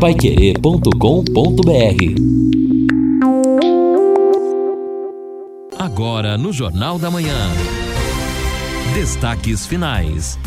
paiquerê.com.br Agora no Jornal da Manhã. Destaques finais.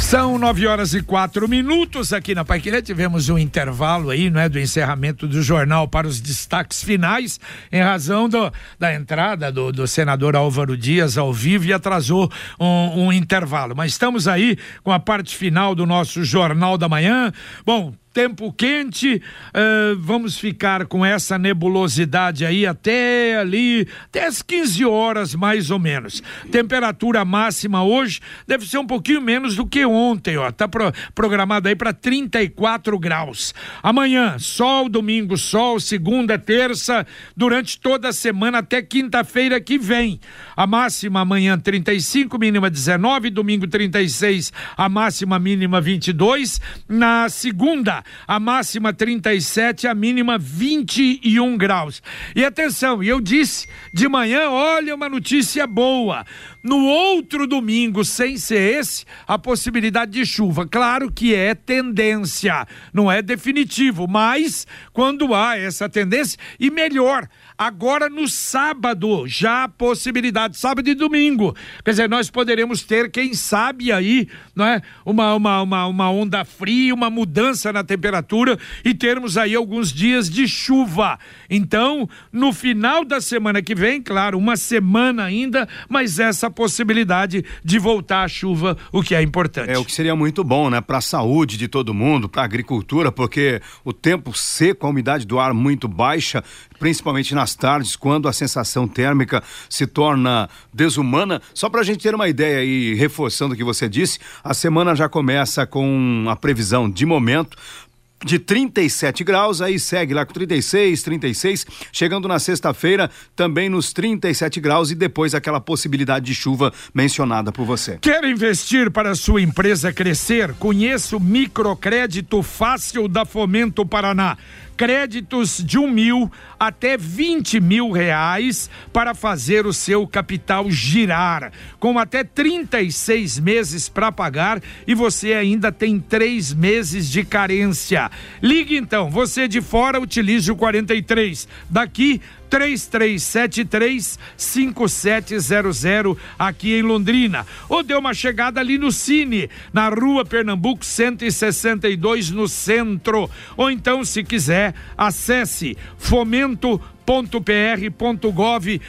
São nove horas e quatro minutos aqui na Paiquerê. Tivemos um intervalo aí, não é? Do encerramento do jornal para os destaques finais, em razão do, da entrada do, do senador Álvaro Dias ao vivo e atrasou um, um intervalo. Mas estamos aí com a parte final do nosso Jornal da Manhã. Bom, tempo quente, uh, vamos ficar com essa nebulosidade aí até ali, até as 15 horas mais ou menos. Temperatura máxima hoje deve ser um pouquinho menos do que ontem, ó. Tá pro, programado aí para 34 graus. Amanhã, sol, domingo, sol, segunda, terça, durante toda a semana até quinta-feira que vem. A máxima amanhã 35, mínima 19, domingo 36, a máxima mínima 22. Na segunda, a máxima 37, a mínima 21 graus. E atenção, eu disse de manhã, olha uma notícia boa. No outro domingo, sem ser esse, a possibilidade de chuva. Claro que é tendência, não é definitivo, mas quando há essa tendência, e melhor, Agora no sábado, já a possibilidade, sábado e domingo. Quer dizer, nós poderemos ter, quem sabe aí, não é? Uma, uma, uma, uma onda fria, uma mudança na temperatura e termos aí alguns dias de chuva. Então, no final da semana que vem, claro, uma semana ainda, mas essa possibilidade de voltar a chuva, o que é importante. É o que seria muito bom, né, para a saúde de todo mundo, para a agricultura, porque o tempo seco, a umidade do ar muito baixa, principalmente nas tardes, quando a sensação térmica se torna desumana. Só para a gente ter uma ideia e reforçando o que você disse, a semana já começa com a previsão de momento de 37 graus, aí segue lá com 36, 36, chegando na sexta-feira também nos 37 graus e depois aquela possibilidade de chuva mencionada por você. Quer investir para sua empresa crescer? Conheça o microcrédito fácil da Fomento Paraná créditos de um mil até vinte mil reais para fazer o seu capital girar, com até 36 meses para pagar e você ainda tem três meses de carência. Ligue então, você de fora utilize o 43. Daqui 3373 5700 aqui em Londrina. Ou dê uma chegada ali no Cine, na rua Pernambuco 162 no centro. Ou então, se quiser, acesse fomento www.pr.gov.br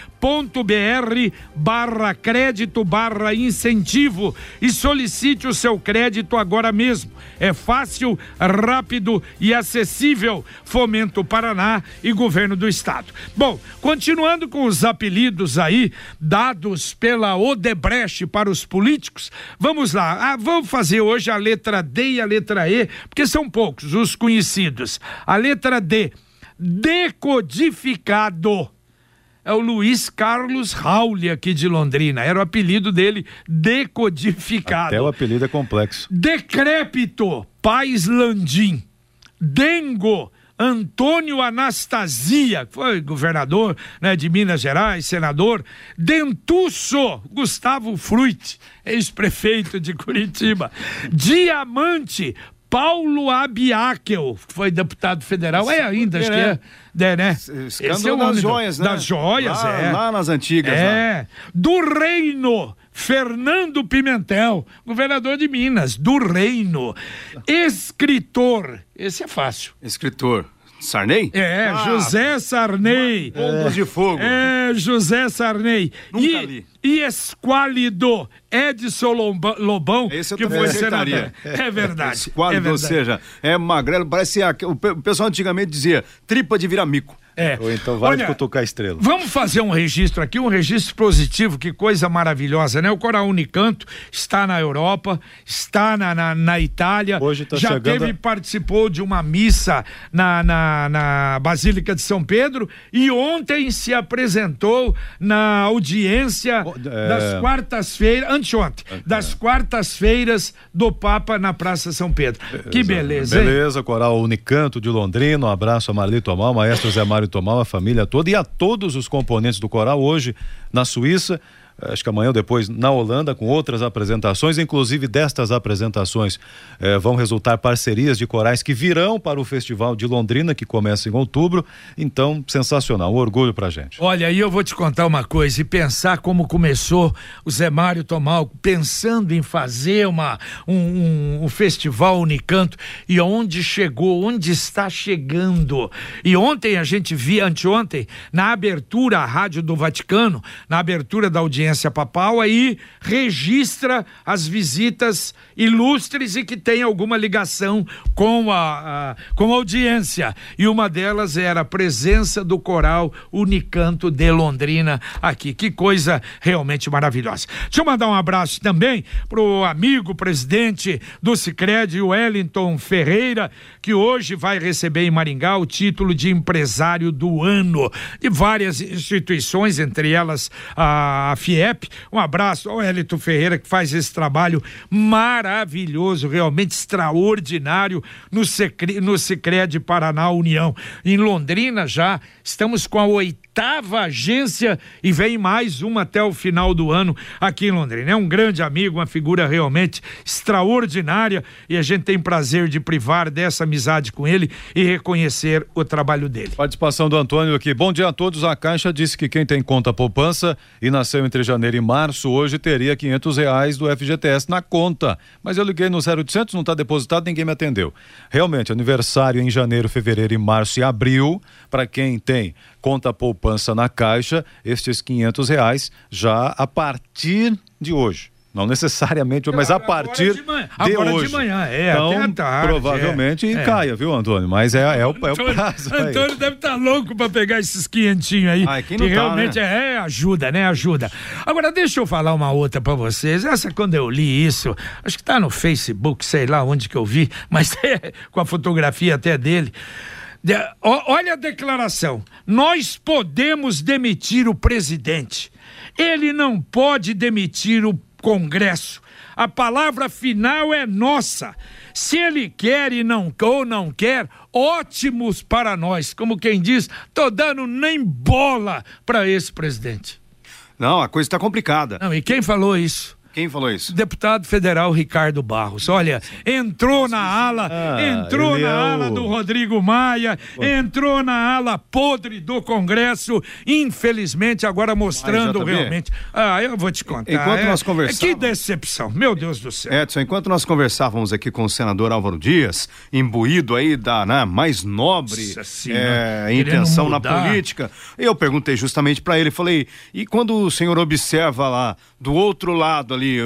barra crédito barra incentivo e solicite o seu crédito agora mesmo. É fácil, rápido e acessível. Fomento Paraná e Governo do Estado. Bom, continuando com os apelidos aí dados pela Odebrecht para os políticos, vamos lá. Ah, vamos fazer hoje a letra D e a letra E, porque são poucos os conhecidos. A letra D decodificado. É o Luiz Carlos Rauli aqui de Londrina. Era o apelido dele, decodificado. Até o apelido é complexo. Decrépito, Pais Landim. Dengo, Antônio Anastasia, que foi governador né, de Minas Gerais, senador. Dentuço, Gustavo Fruit, ex-prefeito de Curitiba. Diamante, Paulo Abiakel, que foi deputado federal, é ainda, acho que é, é né? Escândalo é das joias, né? Das joias, lá, é. Lá nas antigas. É. Lá. Do Reino, Fernando Pimentel, governador de Minas, do Reino. Escritor, esse é fácil. Escritor. Sarney? É, ah, José Sarney. É. de fogo. É, José Sarney. Nunca e, li. E Esquálido, Edson Lobão, Esse que foi senador. É, verdade. Esquálido, é ou seja, é magrelo, parece o pessoal antigamente dizia tripa de viramico. É. Ou então vale Olha, cutucar estrela. Vamos fazer um registro aqui, um registro positivo, que coisa maravilhosa, né? O Coral Unicanto está na Europa, está na, na, na Itália. Hoje tá já chegando... teve, participou de uma missa na, na, na Basílica de São Pedro e ontem se apresentou na audiência é... das quartas-feiras, anteontem, é. das quartas-feiras do Papa na Praça São Pedro. Que beleza, Beleza, hein? Coral Unicanto de Londrina, um abraço a Marlito Amal, maestro Zé Mário Tomar, a família toda e a todos os componentes do coral hoje na Suíça. Acho que amanhã ou depois, na Holanda, com outras apresentações, inclusive destas apresentações eh, vão resultar parcerias de corais que virão para o Festival de Londrina, que começa em outubro. Então, sensacional, um orgulho pra gente. Olha, aí eu vou te contar uma coisa, e pensar como começou o Zé Mário Tomal, pensando em fazer uma, um, um, um festival Unicanto, e onde chegou, onde está chegando. E ontem a gente via, anteontem, na abertura à Rádio do Vaticano, na abertura da audiência papal, aí registra as visitas ilustres e que tem alguma ligação com a, a, com a audiência. E uma delas era a presença do coral Unicanto de Londrina aqui. Que coisa realmente maravilhosa. Deixa eu mandar um abraço também pro amigo presidente do Sicredi, Wellington Ferreira, que hoje vai receber em Maringá o título de empresário do ano de várias instituições, entre elas a Um abraço ao Wellington Ferreira que faz esse trabalho maravilhoso, realmente extraordinário no, Secre, no Cicred Paraná União. Em Londrina já estamos com a oitava agência e vem mais uma até o final do ano aqui em Londrina. É um grande amigo, uma figura realmente extraordinária e a gente tem prazer de privar dessa amizade com ele e reconhecer o trabalho dele. Participação do Antônio aqui. Bom dia a todos. A Caixa disse que quem tem conta poupança e nasceu entre janeiro e março hoje teria quinhentos reais do FGTS na conta. Mas eu liguei no 0800, não está depositado, ninguém me atendeu. Realmente, aniversário em janeiro, fevereiro e março e abril, para quem tem conta poupança na Caixa, estes quinhentos reais já a partir de hoje. Não necessariamente, mas a partir de, manhã, de hoje. de manhã, é, então, até tarde, provavelmente é, caia, viu, Antônio? Mas é, é, o, é o prazo. Antônio deve estar tá louco para pegar esses quinhentinhos aí. Ai, que tá, realmente né? é, ajuda, né? Ajuda. Agora, deixa eu falar uma outra para vocês. Essa, quando eu li isso, acho que tá no Facebook, sei lá onde que eu vi, mas é com a fotografia até dele. De, olha a declaração. Nós podemos demitir o presidente. Ele não pode demitir o Congresso. A palavra final é nossa. Se ele quer e não ou não quer, ótimos para nós. Como quem diz, tô dando nem bola para esse presidente. Não, a coisa está complicada. Não, e quem falou isso? Quem falou isso? Deputado federal Ricardo Barros. Olha, entrou na ala, ah, entrou na é ala o... do Rodrigo Maia, entrou na ala podre do Congresso, infelizmente agora mostrando realmente. Ah, eu vou te contar. Enquanto é, nós conversávamos. Que decepção, meu Deus do céu. Edson, enquanto nós conversávamos aqui com o senador Álvaro Dias, imbuído aí da né, mais nobre é, intenção na política, eu perguntei justamente para ele, falei, e quando o senhor observa lá do outro lado ali,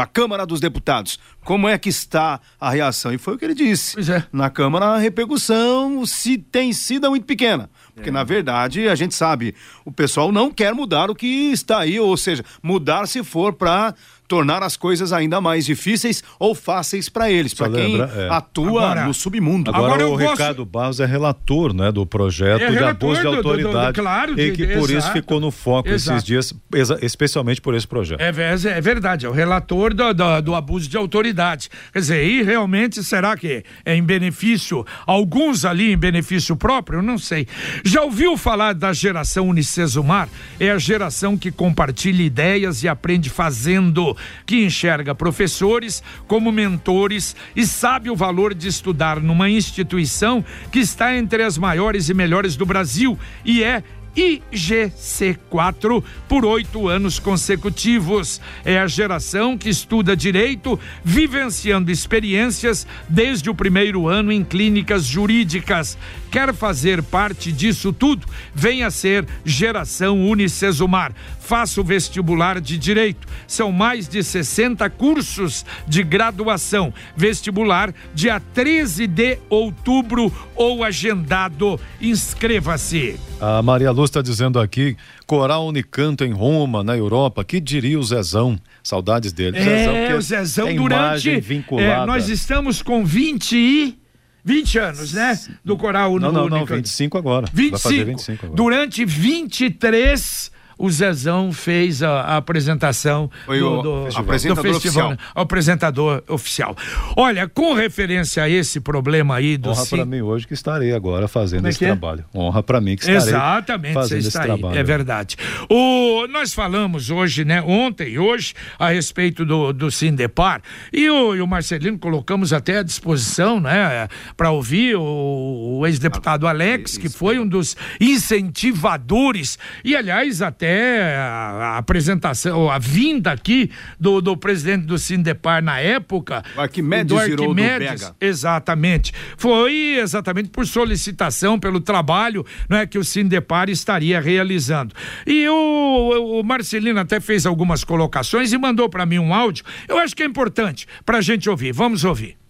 a Câmara dos Deputados, como é que está a reação? E foi o que ele disse. Pois é. Na Câmara, a repercussão se tem sido muito pequena. Porque, é. na verdade, a gente sabe, o pessoal não quer mudar o que está aí, ou seja, mudar se for para tornar as coisas ainda mais difíceis ou fáceis para eles, para quem é. atua agora, no submundo. Agora, agora o gosto... Ricardo Barros é relator né, do projeto é de abuso de autoridade do, do, do, claro, e que por isso ficou no foco exato. esses dias, especialmente por esse projeto. É, é verdade, é o relator do, do, abuso de autoridade. Quer dizer, e realmente será que é em benefício, alguns ali em benefício próprio? Não sei. Já ouviu falar da geração Unicesumar? É a geração que compartilha ideias e aprende fazendo que enxerga professores como mentores e sabe o valor de estudar numa instituição que está entre as maiores e melhores do Brasil e é IGC4 por oito anos consecutivos. É a geração que estuda direito, vivenciando experiências desde o primeiro ano em clínicas jurídicas. Quer fazer parte disso tudo? Venha ser Geração Unicesumar. Faça o vestibular de Direito. São mais de 60 cursos de graduação. Vestibular dia 13 de outubro ou agendado. Inscreva-se. A Maria Lu está dizendo aqui, Coral Unicanto em Roma, na Europa, que diria o Zezão? Saudades dele. É, Zezão, o Zezão durante... É, nós estamos com 20 e... 20 anos, né? Do coral Não, não, não, 25 agora. 25. Vai fazer 25 agora. Durante 23 o Zezão fez a, a apresentação Foi do, o do, apresentador do festival, oficial. né? O apresentador oficial. Olha, com referência a esse problema aí do Honra para mim hoje que estarei agora fazendo é esse é? trabalho. Honra para mim que estarei Exatamente, você fazendo esse está aí, trabalho. é verdade. O, nós falamos hoje, né, ontem e hoje, a respeito do, do Sindepar, e o, e o Marcelino colocamos até à disposição, né, para ouvir o, o ex-deputado Alex, que foi um dos incentivadores, e aliás, até a, a apresentação, a vinda aqui do, do presidente do Sindepar na época, O Arquimedes do Arquimedes, Bega. Exatamente. Foi exatamente por solicitação, pelo trabalho né, que o Sindepar estaria realizando. E o, o Marcelino até fez algumas colocações e mandou para mim um áudio. Eu acho que é importante para a gente ouvir. Vamos ouvir.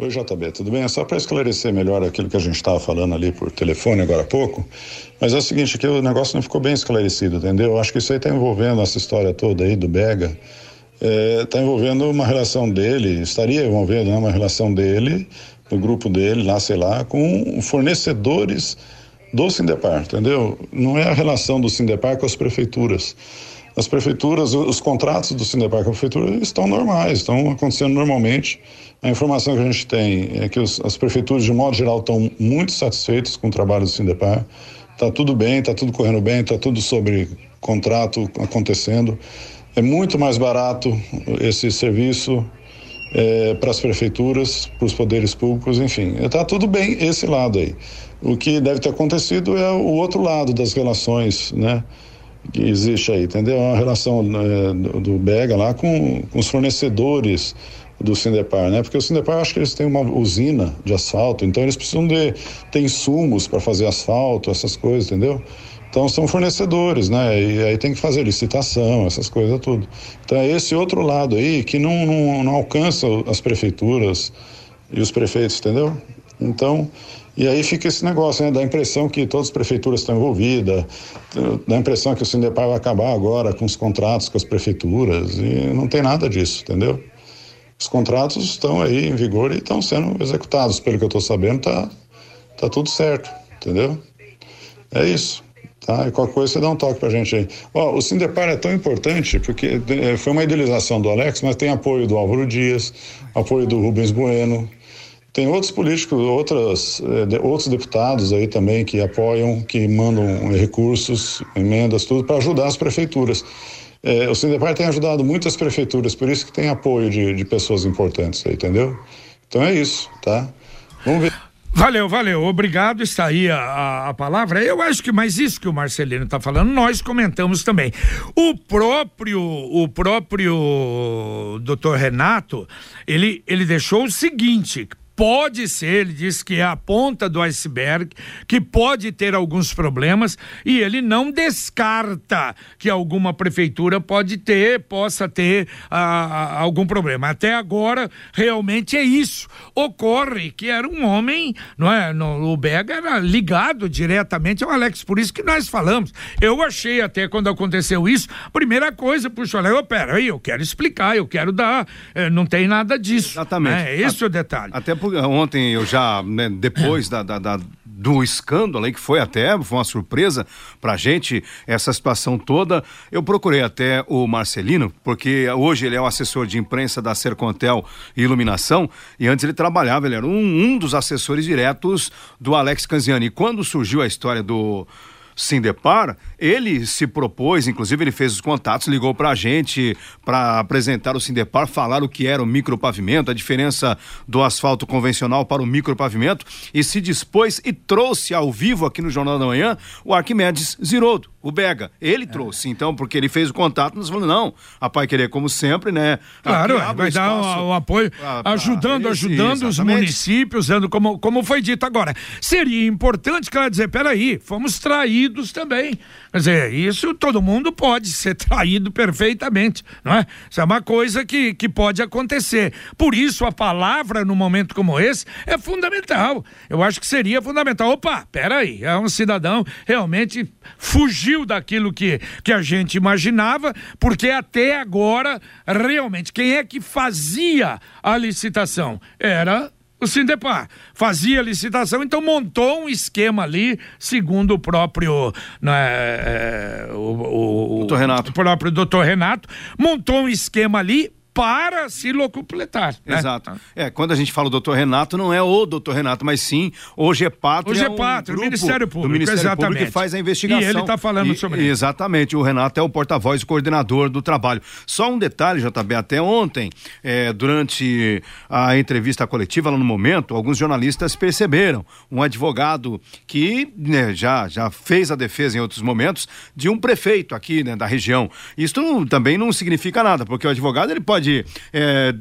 Oi, JB, tudo bem? É só para esclarecer melhor aquilo que a gente estava falando ali por telefone agora há pouco. Mas é o seguinte, que o negócio não ficou bem esclarecido, entendeu? Eu acho que isso aí está envolvendo essa história toda aí do Bega. Está envolvendo uma relação dele, estaria envolvendo né, uma relação dele, do grupo dele, lá, sei lá, com fornecedores do Sindepar, entendeu? Não é a relação do Sindepar com as prefeituras. As prefeituras, os contratos do Sindepar com a prefeitura estão normais, estão acontecendo normalmente. A informação que a gente tem é que os- as prefeituras, de modo geral, estão muito satisfeitas com o trabalho do Sindepar. Está tudo bem, está tudo correndo bem, está tudo sobre contrato acontecendo. É muito mais barato esse serviço para as prefeituras, para os poderes públicos, enfim. Está tudo bem esse lado aí. O que deve ter acontecido é o outro lado das relações, né? Que existe aí, entendeu? É uma relação eh, do, Bega lá com, com os fornecedores do Sindepar, né? Porque o Sindepar, acho que eles têm uma usina de asfalto, então eles precisam de ter insumos para fazer asfalto, essas coisas, entendeu? Então são fornecedores, né? E aí tem que fazer licitação, essas coisas tudo. Então é esse outro lado aí que não, não, não alcança as prefeituras e os prefeitos, entendeu? Então, e aí fica esse negócio, né? Dá a impressão que todas as prefeituras estão envolvidas, dá a impressão que o Sindepar vai acabar agora com os contratos com as prefeituras, e não tem nada disso, entendeu? Os contratos estão aí em vigor e estão sendo executados, pelo que eu estou sabendo, tá, tá tudo certo, entendeu? É isso. Tá? E qualquer coisa você dá um toque pra gente aí. Ó, o Sindepar é tão importante porque eh, foi uma idealização do Alex, mas tem apoio do Álvaro Dias, apoio do Rubens Bueno, tem outros políticos, outras, eh, outros deputados aí também que apoiam, que mandam recursos, emendas, tudo para ajudar as prefeituras. Eh, o Sindepar tem ajudado muitas prefeituras, por isso que tem apoio de, de pessoas importantes aí, entendeu? Então é isso, tá? Vamos ver. Valeu, valeu. Obrigado. Está aí a, a, a palavra. Eu acho que mais isso que o Marcelino está falando, nós comentamos também. O próprio, o próprio doutor Renato, ele, ele deixou o seguinte. Pode ser, ele disse que é a ponta do iceberg, que pode ter alguns problemas e ele não descarta que alguma prefeitura pode ter, possa ter ah, ah, algum problema. Até agora, realmente é isso. Ocorre que era um homem, não é? No, o Bega era ligado diretamente ao Alex, por isso que nós falamos. Eu achei até quando aconteceu isso, primeira coisa, puxa, olha, pera aí, eu quero explicar, eu quero dar, eh, não tem nada disso. Exatamente. É esse o detalhe. Até porque ontem eu já, né, depois da, da- da- do escândalo aí, que foi até, foi uma surpresa pra gente, essa situação toda, eu procurei até o Marcelino, porque hoje ele é o assessor de imprensa da Sercontel Iluminação, e antes ele trabalhava, ele era um, um dos assessores diretos do Alex Canziani. E quando surgiu a história do Sindepar, ele se propôs, inclusive ele fez os contatos, ligou pra gente para apresentar o Sindepar, falar o que era o micropavimento, a diferença do asfalto convencional para o micropavimento e se dispôs e trouxe ao vivo aqui no Jornal da Manhã o Arquimedes Zirodo, o Bega. Ele trouxe, então, porque ele fez o contato, nós falamos, não, a Pai Querer, como sempre, né? Claro, é, vai dar o, o apoio, pra- pra- ajudando, ajudando os municípios, dando como, como foi dito agora. Seria importante que ela dizer, peraí, fomos traídos também. Quer dizer, isso todo mundo pode ser traído perfeitamente, não é? Isso é uma coisa que, que pode acontecer. Por isso, a palavra, num momento como esse, é fundamental. Eu acho que seria fundamental. Opa, peraí, é um cidadão realmente fugiu daquilo que, que a gente imaginava, porque até agora, realmente, quem é que fazia a licitação? Era o Sindepar. Fazia licitação, então montou um esquema ali, segundo o próprio. Né, o, o, Renato. O próprio doutor Renato, montou um esquema ali para se locupletar. Né? Exato. É, quando a gente fala o doutor Renato, não é o doutor Renato, mas sim o GEPATRO. O GEPATRO, é um o Ministério Público. Do Ministério exatamente. Público que faz a investigação. E ele está falando e, sobre isso. Exatamente. O Renato é o porta-voz e coordenador do trabalho. Só um detalhe, JB, até ontem, é, durante a entrevista coletiva lá no momento, alguns jornalistas perceberam um advogado que né, já, já fez a defesa em outros momentos de um prefeito aqui né, da região. Isso também não significa nada, porque o advogado ele pode pode é,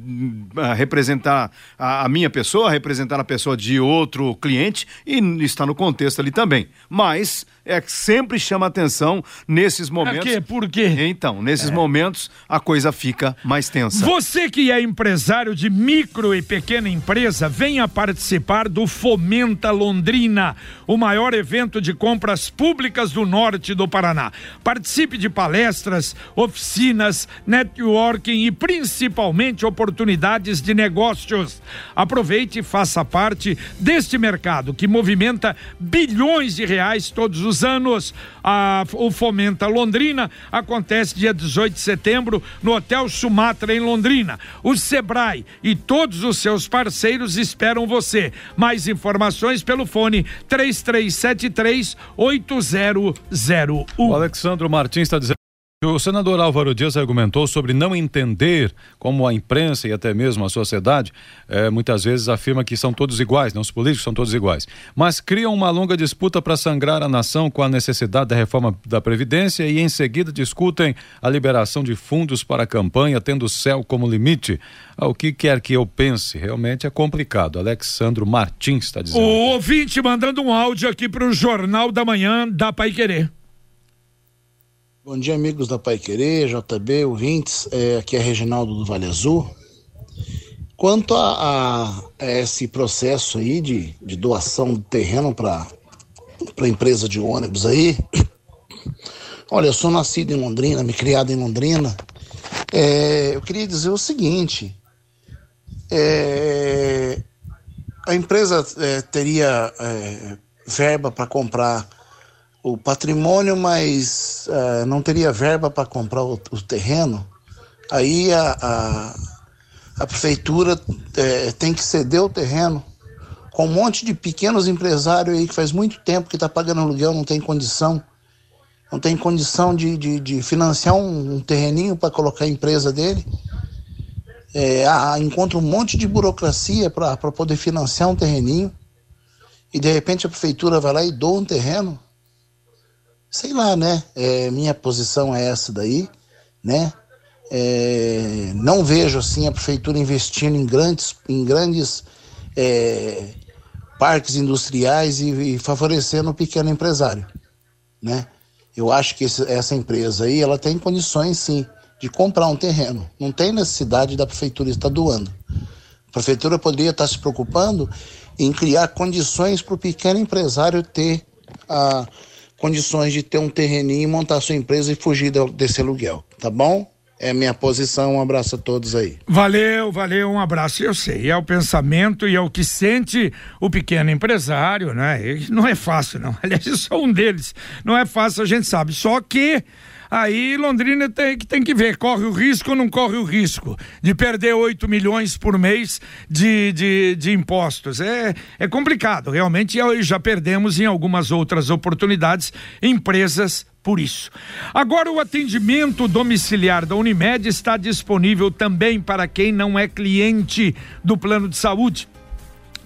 representar a, a, minha pessoa, representar a pessoa de outro cliente e está no contexto ali também. Mas é que sempre chama atenção nesses momentos. Por quê? Por quê? Então, nesses é. momentos a coisa fica mais tensa. Você que é empresário de micro e pequena empresa, venha participar do Fomenta Londrina, o maior evento de compras públicas do norte do Paraná. Participe de palestras, oficinas, networking e principalmente oportunidades de negócios. Aproveite e faça parte deste mercado que movimenta bilhões de reais todos os anos. A, o Fomenta Londrina acontece dia 18 de setembro no Hotel Sumatra, em Londrina. O Sebrae e todos os seus parceiros esperam você. Mais informações pelo fone 3373 8001. O Alexandro Martins está dizendo. O senador Álvaro Dias argumentou sobre não entender como a imprensa e até mesmo a sociedade eh, muitas vezes afirma que são todos iguais, não os políticos são todos iguais, mas criam uma longa disputa para sangrar a nação com a necessidade da reforma da Previdência e em seguida discutem a liberação de fundos para a campanha, tendo o céu como limite. Ah, o que quer que eu pense, realmente é complicado. Alexandro Martins está dizendo. O ouvinte mandando um áudio aqui para o Jornal da Manhã da Pai Querer. Bom dia, amigos da Pai Querer, JB, ouvintes. É, aqui é Reginaldo do Vale Azul. Quanto a, a, a esse processo aí de, de doação de terreno para a empresa de ônibus aí, olha, eu sou nascido em Londrina, me criado em Londrina. É, eu queria dizer o seguinte: é, a empresa é, teria é, verba para comprar o patrimônio, mas uh, não teria verba para comprar o, o, terreno, aí a, a, a prefeitura é, tem que ceder o terreno com um monte de pequenos empresários aí que faz muito tempo que está pagando aluguel, não tem condição, não tem condição de, de, de financiar um, um terreninho para colocar a empresa dele. É, a, encontra um monte de burocracia para poder financiar um terreninho e de repente a prefeitura vai lá e doa um terreno sei lá, né? É, minha posição é essa daí, né? É, não vejo assim a prefeitura investindo em grandes, em grandes é, parques industriais e, e, favorecendo o pequeno empresário, né? Eu acho que esse, essa empresa aí ela tem condições sim de comprar um terreno. Não tem necessidade da prefeitura estar doando. A prefeitura poderia estar se preocupando em criar condições para o pequeno empresário ter a condições de ter um terreninho, montar sua empresa e fugir desse aluguel, tá bom? É minha posição. Um abraço a todos aí. Valeu, valeu, um abraço. Eu sei, é o pensamento e é o que sente o pequeno empresário, né? Não é fácil, não. Aliás, eu sou um deles. Não é fácil, a gente sabe. Só que aí Londrina tem, tem que ver, corre o risco ou não corre o risco de perder 8 milhões por mês de, de, de impostos. É, é complicado, realmente já perdemos em algumas outras oportunidades empresas por isso. Agora, o atendimento domiciliar da Unimed está disponível também para quem não é cliente do plano de saúde.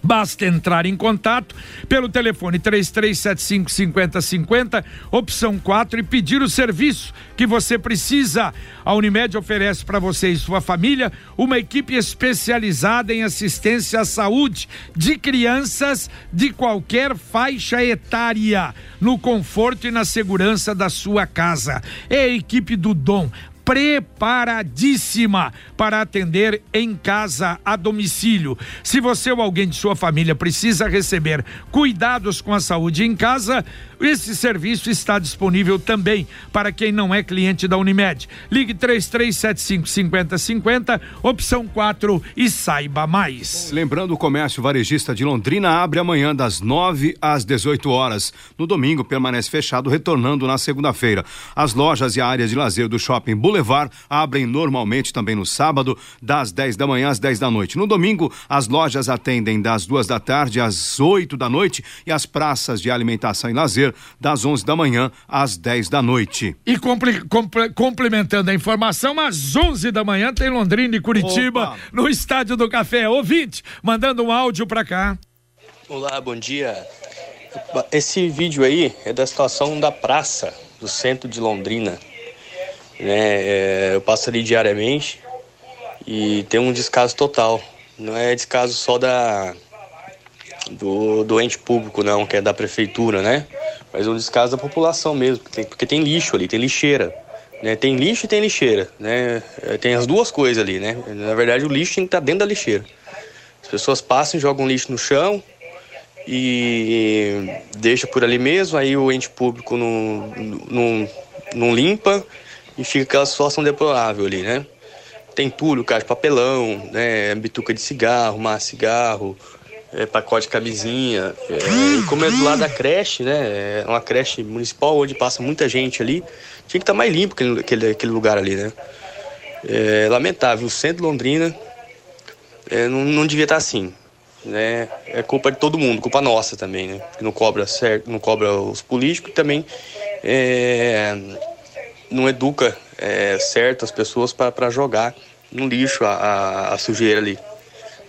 Basta entrar em contato pelo telefone 3375 5050, opção 4 e pedir o serviço que você precisa. A Unimed oferece para você e sua família uma equipe especializada em assistência à saúde de crianças de qualquer faixa etária, no conforto e na segurança da sua casa. É a equipe do Dom preparadíssima para atender em casa a domicílio. Se você ou alguém de sua família precisa receber cuidados com a saúde em casa, esse serviço está disponível também para quem não é cliente da Unimed. Ligue 3375 5050, opção 4 e saiba mais. Lembrando, o comércio varejista de Londrina abre amanhã das 9 às 18 horas. No domingo permanece fechado, retornando na segunda-feira. As lojas e áreas de lazer do shopping Boulevard abrem normalmente também no sábado, das 10 da manhã às 10 da noite. No domingo, as lojas atendem das duas da tarde às 8 da noite e as praças de alimentação e lazer das 11 da manhã às 10 da noite. E comple, complementando a informação, às 11 da manhã tem Londrina e Curitiba Opa. no Estádio do Café. Ouvinte, mandando um áudio para cá. Olá, bom dia. Esse vídeo aí é da situação da praça do centro de Londrina. Né? É, eu passo ali diariamente e tem um descaso total. Não é descaso só da do, do ente público, não, que é da prefeitura, né? Mas um descaso da população mesmo, porque tem, porque tem lixo ali, tem lixeira. Né? Tem lixo e tem lixeira, né? É, tem as duas coisas ali, né? Na verdade, o lixo tem que estar dentro da lixeira. As pessoas passam e jogam lixo no chão e deixa por ali mesmo, aí o ente público não, não, não limpa e fica aquela situação deplorável ali, né? Tem entulho, caixa de papelão, né? Bituca de cigarro, massa cigarro, é, pacote de camisinha. É, e como é do lado da creche, né? É uma creche municipal onde passa muita gente ali, tinha que estar tá mais limpo aquele, aquele, aquele lugar ali, né? É lamentável, o centro de Londrina é, não, não devia estar tá assim. Né? É culpa de todo mundo, culpa nossa também, né? Que não cobra certo, não cobra os políticos e também é, não educa é, certo as pessoas para jogar no lixo a, a, a sujeira ali.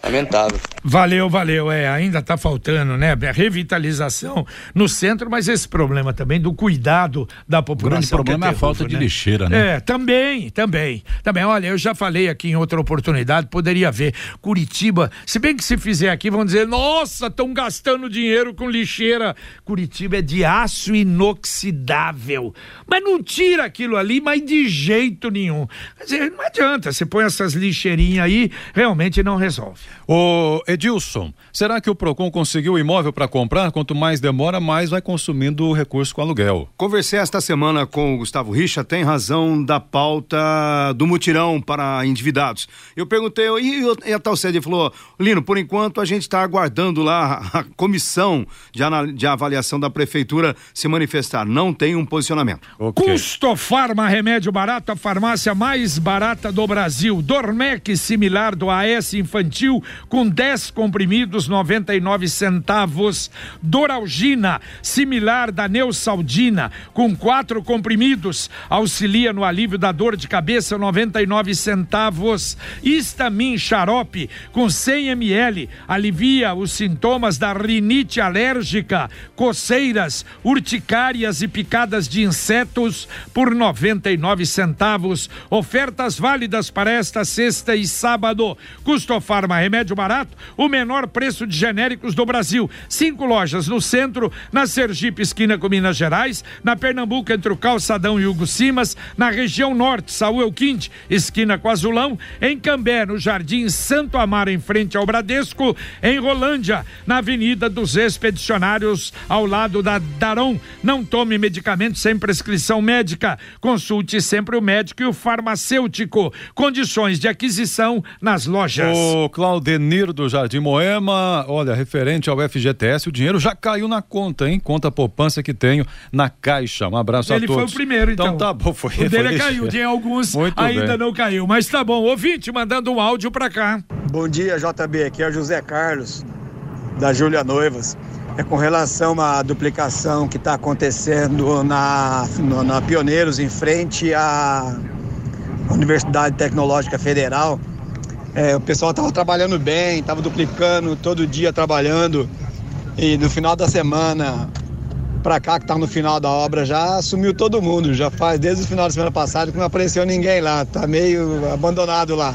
Lamentável. Valeu, valeu. É, ainda está faltando, né? A revitalização no centro, mas esse problema também do cuidado da população. O grande problema é, é a falta né? de lixeira, né? É, também, também. Também, olha, eu já falei aqui em outra oportunidade, poderia ver. Curitiba, se bem que se fizer aqui, vão dizer, nossa, estão gastando dinheiro com lixeira. Curitiba é de aço inoxidável. Mas não tira aquilo ali, mas de jeito nenhum. Quer dizer, não adianta, você põe essas lixeirinhas aí, realmente não resolve. O Edilson, será que o Procon conseguiu o imóvel para comprar? Quanto mais demora, mais vai consumindo o recurso com aluguel. Conversei esta semana com o Gustavo Richa, tem razão da pauta do mutirão para endividados. Eu perguntei, e, e a tal sede falou, Lino, por enquanto a gente está aguardando lá a comissão de, de, avaliação da prefeitura se manifestar. Não tem um posicionamento. Okay. Custo Farma, remédio barato, a farmácia mais barata do Brasil. Dormec, similar do AS infantil, com 10 comprimidos 99 centavos. Doralgina, similar da Neusaldina, com quatro comprimidos, auxilia no alívio da dor de cabeça 99 centavos. Histamin xarope com 100 ml, alivia os sintomas da rinite alérgica, coceiras, urticárias e picadas de insetos por 99 centavos. Ofertas válidas para esta sexta e sábado. Custo Farma Remédio Barato, o menor preço de genéricos do Brasil. Cinco lojas no centro, na Sergipe, esquina com Minas Gerais, na Pernambuco, entre o Calçadão e Hugo Simas, na região norte, Saúl Elquinte, esquina com Azulão, em Cambé, no Jardim Santo Amaro, em frente ao Bradesco, em Rolândia, na Avenida dos Expedicionários, ao lado da Daron. Não tome medicamentos sem prescrição médica. Consulte sempre o médico e o farmacêutico. Condições de aquisição nas lojas. O Claudenir do Jardim Moema, olha, referente ao FGTS, o dinheiro já caiu na conta, hein? Conta poupança que tenho na caixa. Um abraço Ele a todos. Ele foi o primeiro, então. Então tá bom, foi. O dele foi caiu, tem alguns Muito ainda bem. não caiu, mas tá bom. Ouvinte, mandando um áudio pra cá. Bom dia, JB, aqui é o José Carlos, da Júlia Noivas. É com relação à duplicação que está acontecendo na, na Pioneiros, em frente à Universidade Tecnológica Federal é, o pessoal estava trabalhando bem, estava duplicando todo dia trabalhando. E no final da semana, para cá que tá no final da obra, já sumiu todo mundo. Já faz desde o final da semana passada que não apareceu ninguém lá. Tá meio abandonado lá.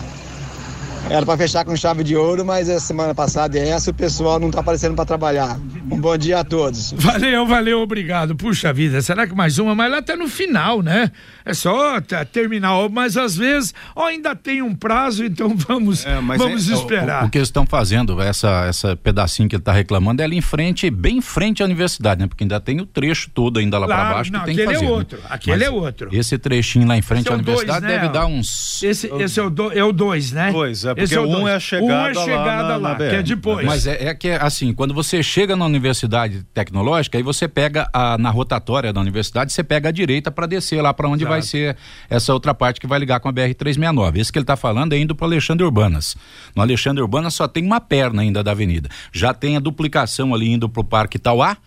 Era para fechar com chave de ouro, mas a semana passada e essa o pessoal não tá aparecendo para trabalhar. Um bom dia a todos. Valeu, valeu, obrigado. Puxa vida, será que mais uma? Mas lá até no final, né? É só terminar, mas às vezes ó, ainda tem um prazo, então vamos, é, vamos é, esperar. O, o, que eles estão fazendo, essa, essa pedacinho que ele está reclamando, é ali em frente, bem em frente à universidade, né? Porque ainda tem o trecho todo ainda lá para baixo não, que tem que fazer. Aquele é outro, né? aquele é outro. Esse trechinho lá em frente esse à é universidade dois, né? deve dar uns... Esse, esse é o 2, é o dois, né? Dois, é porque esse é o um dois. é a chegada, um é chegada lá, na, lá na que é depois. Mas é, é que, assim, quando você chega na universidade tecnológica, aí você pega a, na rotatória da universidade, você pega a direita para descer lá para onde Exato. vai ser essa outra parte que vai ligar com a BR-369. Esse que ele está falando é indo para Alexandre Urbanas. No Alexandre Urbanas só tem uma perna ainda da avenida. Já tem a duplicação ali indo para o Parque Tauá,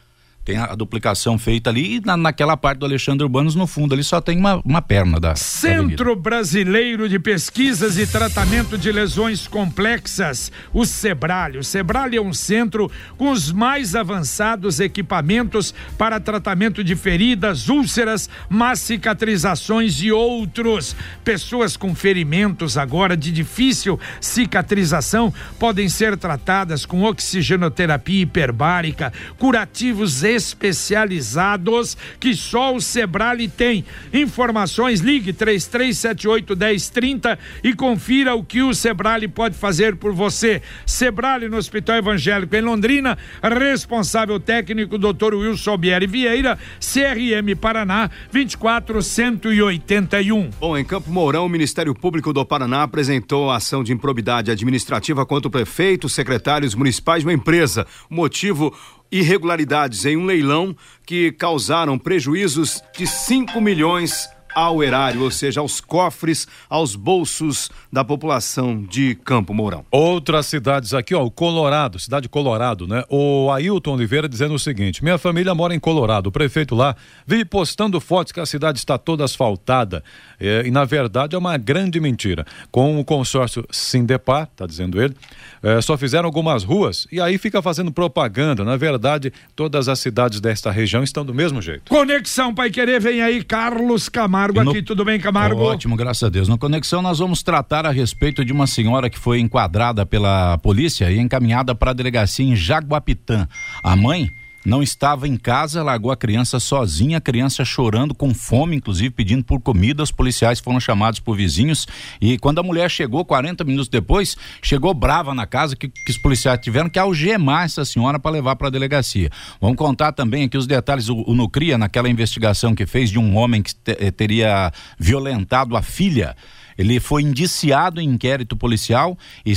tem a, duplicação feita ali e na, naquela parte do Alexandre Urbanos, no fundo, ali só tem uma, uma perna da. Centro da Brasileiro de Pesquisas e Tratamento de Lesões Complexas, o Sebralhe. O Sebralhe é um centro com os mais avançados equipamentos para tratamento de feridas, úlceras, más cicatrizações e outros. Pessoas com ferimentos agora de difícil cicatrização podem ser tratadas com oxigenoterapia hiperbárica, curativos especializados que só o Sebrale tem. Informações, ligue 3378 1030 e confira o que o Sebrale pode fazer por você. Sebrale no Hospital Evangélico em Londrina, responsável técnico Dr. Wilson Bieri Vieira, CRM Paraná 24181. Bom, em Campo Mourão, o Ministério Público do Paraná apresentou a ação de improbidade administrativa contra o prefeito, secretários municipais de uma empresa. O motivo irregularidades em um leilão que causaram prejuízos de 5 milhões ao erário, ou seja, aos cofres, aos bolsos da população de Campo Mourão. Outras cidades aqui, ó, o Colorado, cidade de Colorado, né? O Ailton Oliveira dizendo o seguinte: minha família mora em Colorado, o prefeito lá vive postando fotos que a cidade está toda asfaltada é, e na verdade é uma grande mentira. Com o consórcio Sindepar, tá dizendo ele, é, só fizeram algumas ruas e aí fica fazendo propaganda. Na verdade, todas as cidades desta região estão do mesmo jeito. Conexão Pai Querer, vem aí Carlos Camargo Camargo no... aqui, tudo bem, Camargo? Ótimo, graças a Deus. Na conexão, nós vamos tratar a respeito de uma senhora que foi enquadrada pela polícia e encaminhada para a delegacia em Jaguapitã. A mãe não estava em casa, largou a criança sozinha, a criança chorando, com fome, inclusive pedindo por comida. Os policiais foram chamados por vizinhos e quando a mulher chegou, 40 minutos depois, chegou brava na casa que, que os policiais tiveram que algemar essa senhora para levar para a delegacia. Vamos contar também aqui os detalhes. O, o Nucria, naquela investigação que fez de um homem que te, eh, teria violentado a filha. Ele foi indiciado em inquérito policial e,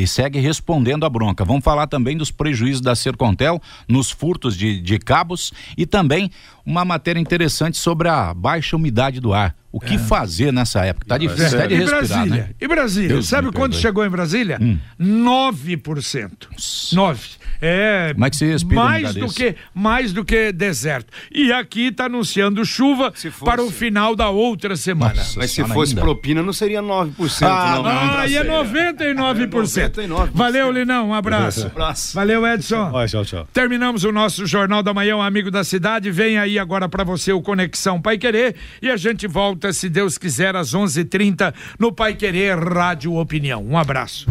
e, segue respondendo à bronca. Vamos falar também dos prejuízos da Sercontel nos furtos de, de cabos e também uma matéria interessante sobre a baixa umidade do ar. O que é. fazer nessa época? Tá difícil é. de respirar, Brasília? né? E Brasília? Deus Sabe quando chegou em Brasília? Hum. 9%. 9%. É, Como é que você respira mais do que mais do que deserto. E aqui está anunciando chuva para o final da outra semana. Nossa, Mas se fosse ainda. propina não seria 9%, ah, não. Ah, e é 99%. É 99%. Valeu, Linão, um abraço. abraço. Valeu, Edson. Vai, tchau, tchau. Terminamos o nosso Jornal da Manhã, um amigo da cidade. Vem aí agora para você o Conexão Pai Querer e a gente volta, se Deus quiser, às 11:30 no Pai Querer Rádio Opinião. Um abraço.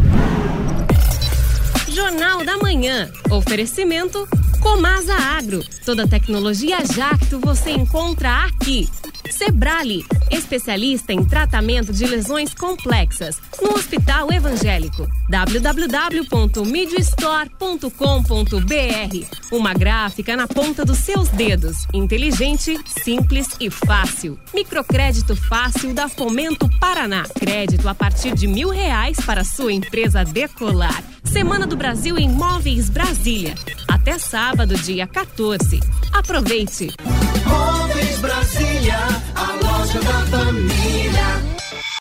Jornal da Manhã. Oferecimento Comasa Agro. Toda tecnologia Jacto você encontra aqui. Sebrale, especialista em tratamento de lesões complexas, no Hospital Evangélico. www.midstore.com.br. Uma gráfica na ponta dos seus dedos, inteligente, simples e fácil. Microcrédito fácil da Fomento Paraná. Crédito a partir de mil reais para sua empresa decolar. Semana do Brasil em Móveis Brasília. Até sábado, dia 14. Aproveite! Móveis Brasília, a loja da família.